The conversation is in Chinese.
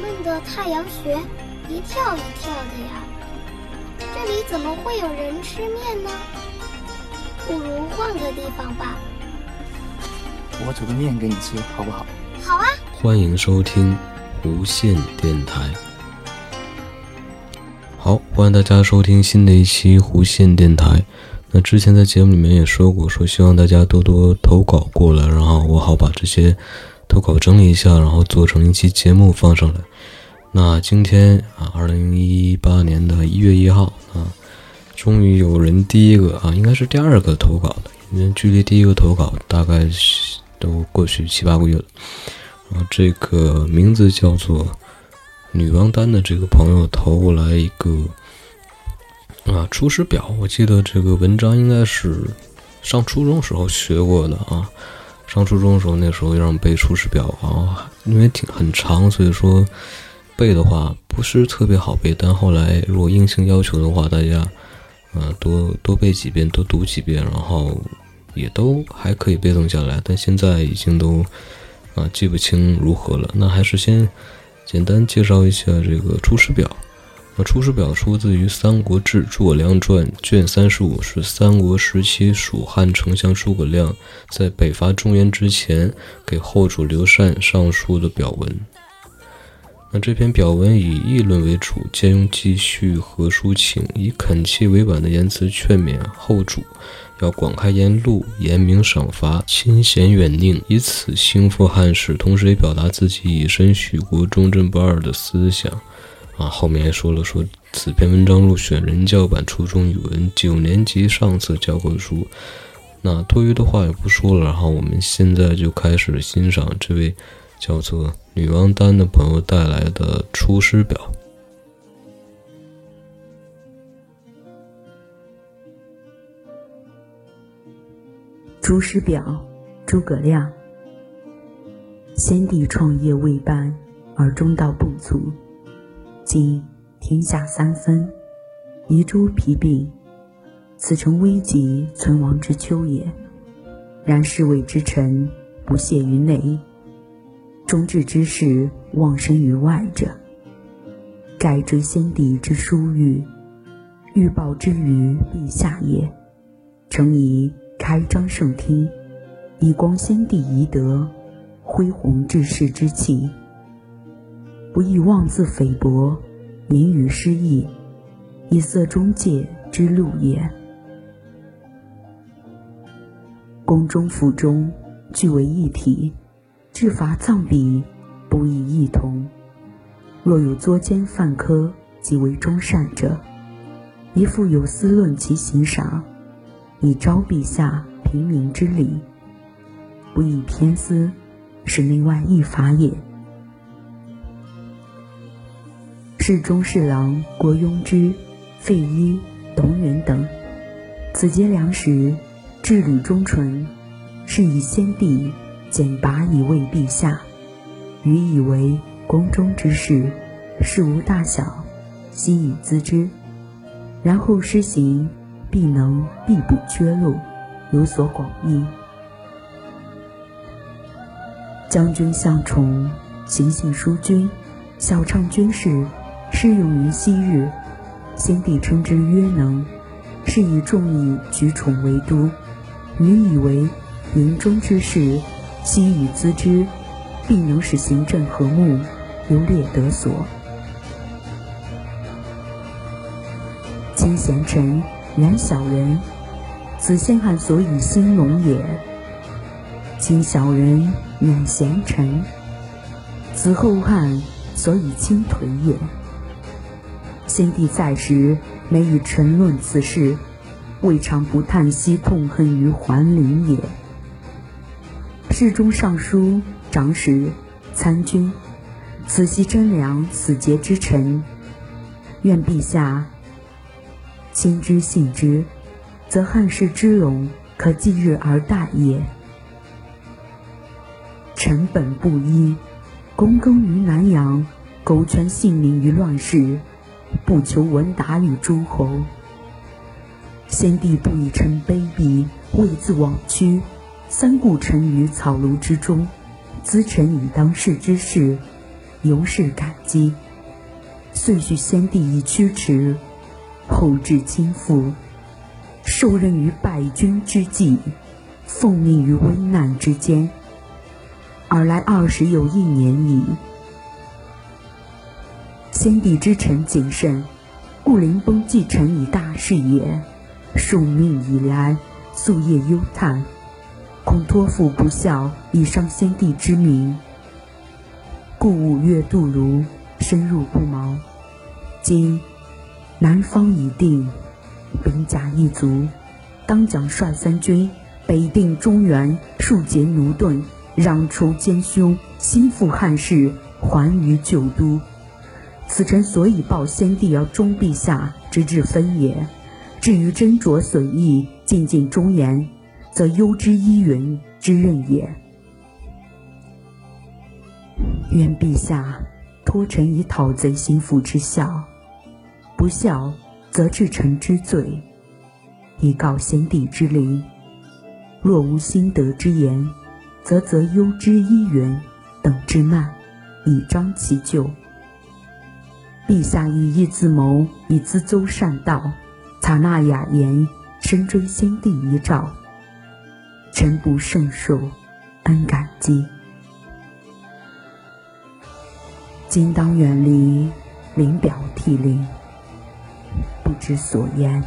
闷的太阳穴一跳一跳的呀。这里怎么会有人吃面呢？不如换个地方吧。我煮个面给你吃，好不好？好啊。欢迎收听无线电台。好，欢迎大家收听新的一期无线电台。那之前在节目里面也说过，说希望大家多多投稿过来，然后我好把这些投稿整理一下，然后做成一期节目放上来。那今天啊，二零一八年的一月一号啊，终于有人第一个啊，应该是第二个投稿的，因为距离第一个投稿大概都过去七八个月了。然啊，这个名字叫做女王丹的这个朋友投过来一个啊《出师表》，我记得这个文章应该是上初中时候学过的啊。上初中的时候，那时候让背《出师表》啊，因为挺很长，所以说背的话不是特别好背。但后来如果硬性要求的话，大家嗯多多背几遍，多读几遍，然后也都还可以背诵下来。但现在已经都。啊，记不清如何了。那还是先简单介绍一下这个《出师表》。那《出师表》出自于《三国志·诸葛亮传》卷三十五，是三国时期蜀汉丞相诸葛亮在北伐中原之前给后主刘禅上书的表文。那这篇表文以议论为主，兼用记叙和抒情，以恳切委婉的言辞劝勉后主。要广开言路，严明赏罚，亲贤远佞，以此兴复汉室，同时也表达自己以身许国、忠贞不二的思想。啊，后面还说了说，此篇文章入选人教版初中语文九年级上册教科书。那多余的话也不说了，然后我们现在就开始欣赏这位叫做女王丹的朋友带来的《出师表》。《出师表》，诸葛亮。先帝创业未半，而中道不足，今天下三分，夷诸疲弊，此诚危急存亡之秋也。然侍卫之臣不懈于内，忠志之士忘身于外者，盖追先帝之殊遇，欲报之于陛下也。诚宜。开张圣听，以光先帝遗德，恢弘志士之气，不亦妄自菲薄，言语失意，以色中介之路也。宫中府中俱为一体，制法藏笔不亦异同。若有作奸犯科，即为忠善者，宜复有司论其行赏。以昭陛下平民之礼，不以偏私，是内外异法也。侍中侍郎郭雍之、费祎、董允等，此皆良实，治理忠纯，是以先帝简拔以为陛下，予以为宫中之事，事无大小，悉以咨之，然后施行。必能必不缺漏，有所广益。将军向崇行信淑君，晓畅军事，适用于昔日。先帝称之曰能，是以众议举宠为都。予以为营中之事，悉以咨之，必能使行政和睦，优劣得所。亲贤臣。远小人，此先汉所以兴隆也；亲小人，远贤臣，此后汉所以倾颓也。先帝在时，每以臣论此事，未尝不叹息痛恨于桓灵也。侍中、尚书、长史、参军，此系贞良死节之臣，愿陛下。亲之信之，则汉室之隆可继日而待也。臣本布衣，躬耕于南阳，苟全性命于乱世，不求闻达于诸侯。先帝不以臣卑鄙，为自枉屈，三顾臣于草庐之中，咨臣以当世之事，由是感激。遂许先帝以驱驰，后至亲父，受任于败军之际，奉命于危难之间。尔来二十有一年矣。先帝之臣谨慎，故临崩继承以大事也。受命以来，夙夜忧叹，恐托付不效，以伤先帝之名。故五月渡泸，深入不毛。今南方已定，兵甲一足，当将率三军，北定中原，庶竭奴钝，攘除奸凶，兴复汉室，还于旧都。此臣所以报先帝而忠陛下之至分也。至于斟酌损益，尽尽忠言，则忧之依云之任也。愿陛下托臣以讨贼心腹之效，不效则治臣之罪，以告先帝之灵。若无心得之言，则责忧之依云等之难，以彰其咎。陛下以义自谋，以资周善道，采纳雅言，深追先帝遗诏，臣不胜受，恩感激。今当远离，临表涕零，不知所言。